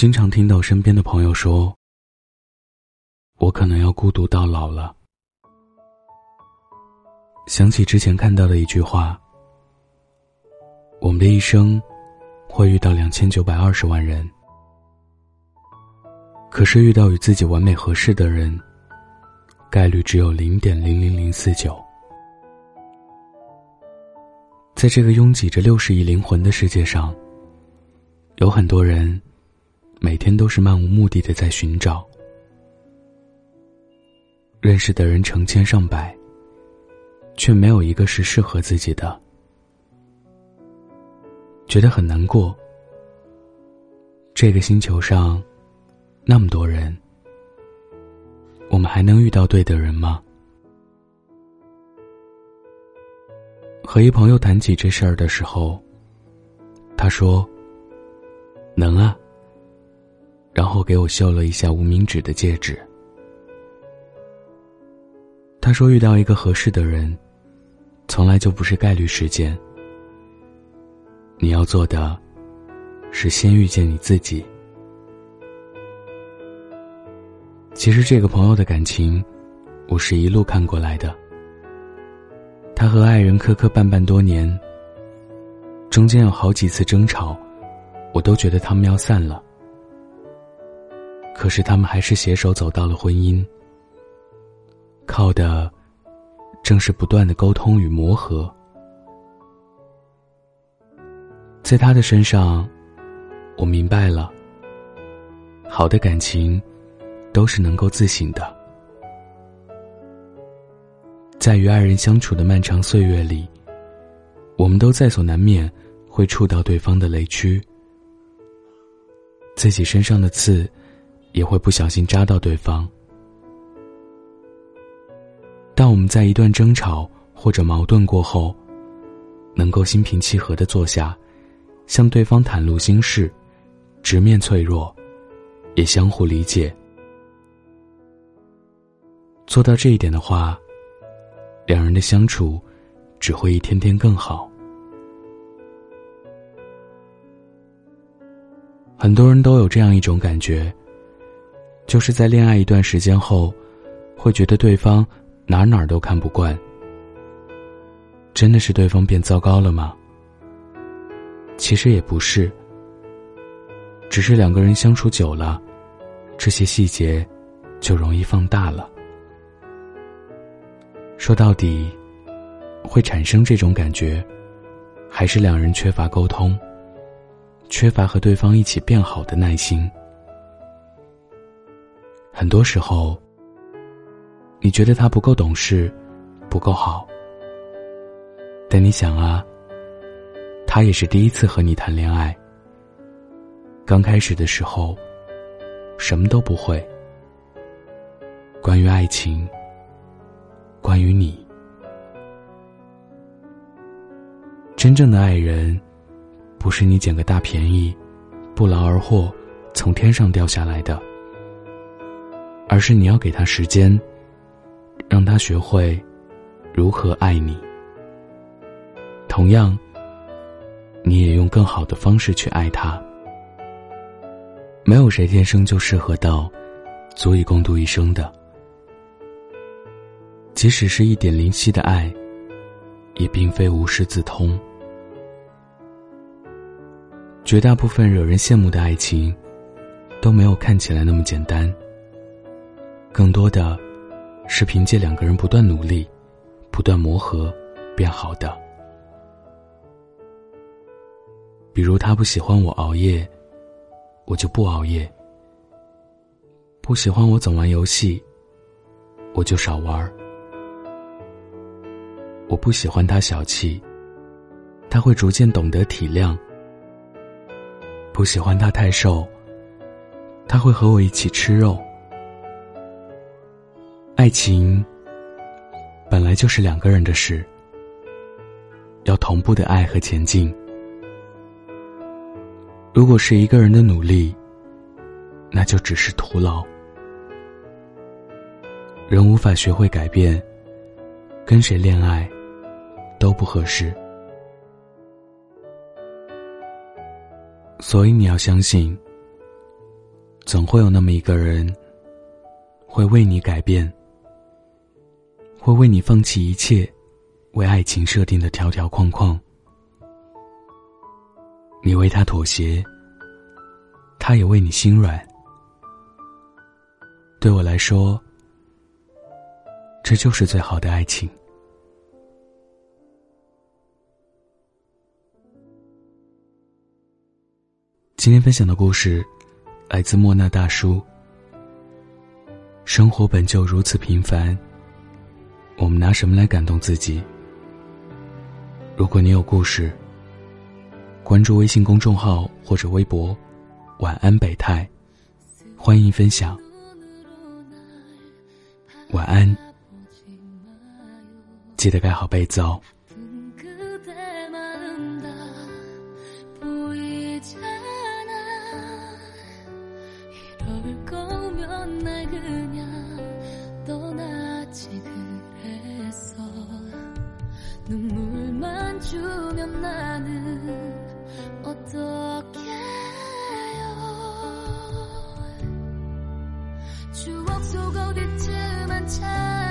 经常听到身边的朋友说：“我可能要孤独到老了。”想起之前看到的一句话：“我们的一生会遇到两千九百二十万人，可是遇到与自己完美合适的人，概率只有零点零零零四九。”在这个拥挤着六十亿灵魂的世界上，有很多人。每天都是漫无目的的在寻找，认识的人成千上百，却没有一个是适合自己的，觉得很难过。这个星球上，那么多人，我们还能遇到对的人吗？和一朋友谈起这事儿的时候，他说：“能啊。”然后给我秀了一下无名指的戒指。他说：“遇到一个合适的人，从来就不是概率事件。你要做的，是先遇见你自己。”其实这个朋友的感情，我是一路看过来的。他和爱人磕磕绊绊多年，中间有好几次争吵，我都觉得他们要散了。可是他们还是携手走到了婚姻，靠的正是不断的沟通与磨合。在他的身上，我明白了，好的感情都是能够自省的。在与爱人相处的漫长岁月里，我们都在所难免会触到对方的雷区，自己身上的刺。也会不小心扎到对方。当我们在一段争吵或者矛盾过后，能够心平气和的坐下，向对方袒露心事，直面脆弱，也相互理解，做到这一点的话，两人的相处只会一天天更好。很多人都有这样一种感觉。就是在恋爱一段时间后，会觉得对方哪哪都看不惯。真的是对方变糟糕了吗？其实也不是，只是两个人相处久了，这些细节就容易放大了。说到底，会产生这种感觉，还是两人缺乏沟通，缺乏和对方一起变好的耐心。很多时候，你觉得他不够懂事，不够好。但你想啊，他也是第一次和你谈恋爱。刚开始的时候，什么都不会。关于爱情，关于你，真正的爱人，不是你捡个大便宜，不劳而获，从天上掉下来的。而是你要给他时间，让他学会如何爱你。同样，你也用更好的方式去爱他。没有谁天生就适合到足以共度一生的。即使是一点灵犀的爱，也并非无师自通。绝大部分惹人羡慕的爱情，都没有看起来那么简单。更多的，是凭借两个人不断努力、不断磨合变好的。比如，他不喜欢我熬夜，我就不熬夜；不喜欢我总玩游戏，我就少玩。我不喜欢他小气，他会逐渐懂得体谅；不喜欢他太瘦，他会和我一起吃肉。爱情本来就是两个人的事，要同步的爱和前进。如果是一个人的努力，那就只是徒劳。人无法学会改变，跟谁恋爱都不合适。所以你要相信，总会有那么一个人，会为你改变，会为你放弃一切，为爱情设定的条条框框。你为他妥协，他也为你心软。对我来说，这就是最好的爱情。今天分享的故事。来自莫那大叔。生活本就如此平凡，我们拿什么来感动自己？如果你有故事，关注微信公众号或者微博“晚安北泰”，欢迎分享。晚安，记得盖好被子哦。 나는 어떻게 해요? 추억 속 어디쯤 한참